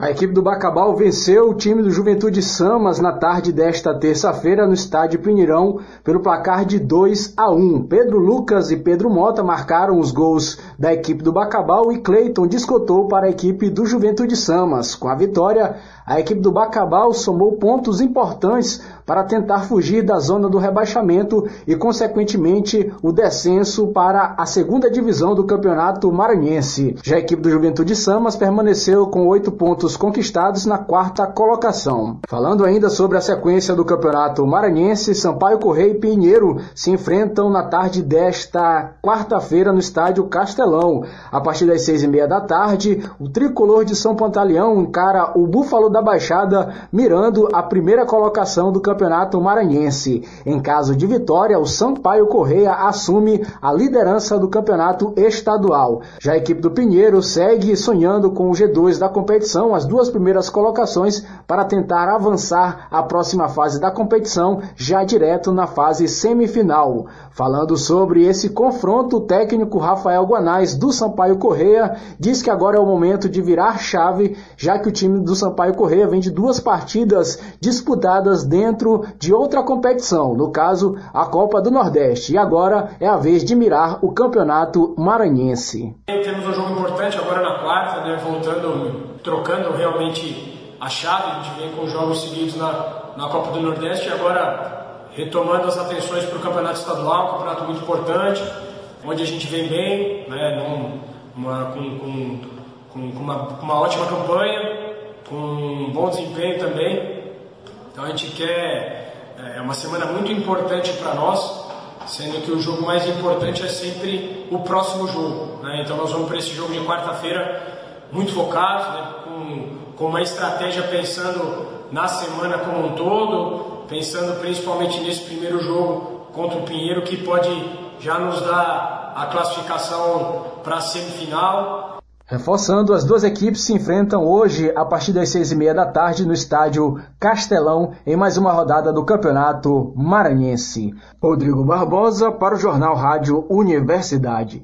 A equipe do Bacabal venceu o time do Juventude Samas na tarde desta terça-feira no estádio Pinheirão pelo placar de 2 a 1. Pedro Lucas e Pedro Mota marcaram os gols da equipe do Bacabal e Cleiton descotou para a equipe do Juventude Samas. Com a vitória, a equipe do Bacabal somou pontos importantes para tentar fugir da zona do rebaixamento e, consequentemente, o descenso para a segunda divisão do Campeonato Maranhense. Já a equipe do Juventude Samas permaneceu com oito pontos conquistados na quarta colocação. Falando ainda sobre a sequência do Campeonato Maranhense, Sampaio Correia e Pinheiro se enfrentam na tarde desta quarta-feira no estádio Castelão. A partir das seis e meia da tarde, o tricolor de São Pantaleão encara o Búfalo da Baixada, mirando a primeira colocação do Campeonato Maranhense. Em caso de vitória, o Sampaio Correia assume a liderança do campeonato estadual. Já a equipe do Pinheiro segue sonhando com o G2 da competição, as duas primeiras colocações para tentar avançar à próxima fase da competição, já direto na fase semifinal. Falando sobre esse confronto, o técnico Rafael Guanais do Sampaio Correia diz que agora é o momento de virar chave, já que o time do Sampaio Correia vem de duas partidas disputadas dentro de outra competição, no caso a Copa do Nordeste, e agora é a vez de mirar o Campeonato Maranhense. Temos um jogo importante agora na quarta, né, voltando, trocando realmente a chave, a gente vem com jogos seguidos na, na Copa do Nordeste e agora retomando as atenções para o Campeonato Estadual, um campeonato muito importante, onde a gente vem bem, né, num, uma, com, com, com, uma, com uma ótima campanha, com um bom desempenho também. Então a gente quer, é uma semana muito importante para nós, sendo que o jogo mais importante é sempre o próximo jogo. Né? Então nós vamos para esse jogo de quarta-feira muito focados, né? com, com uma estratégia pensando na semana como um todo, pensando principalmente nesse primeiro jogo contra o Pinheiro, que pode já nos dar a classificação para a semifinal. Reforçando, as duas equipes se enfrentam hoje a partir das seis e meia da tarde no estádio Castelão em mais uma rodada do Campeonato Maranhense. Rodrigo Barbosa para o Jornal Rádio Universidade.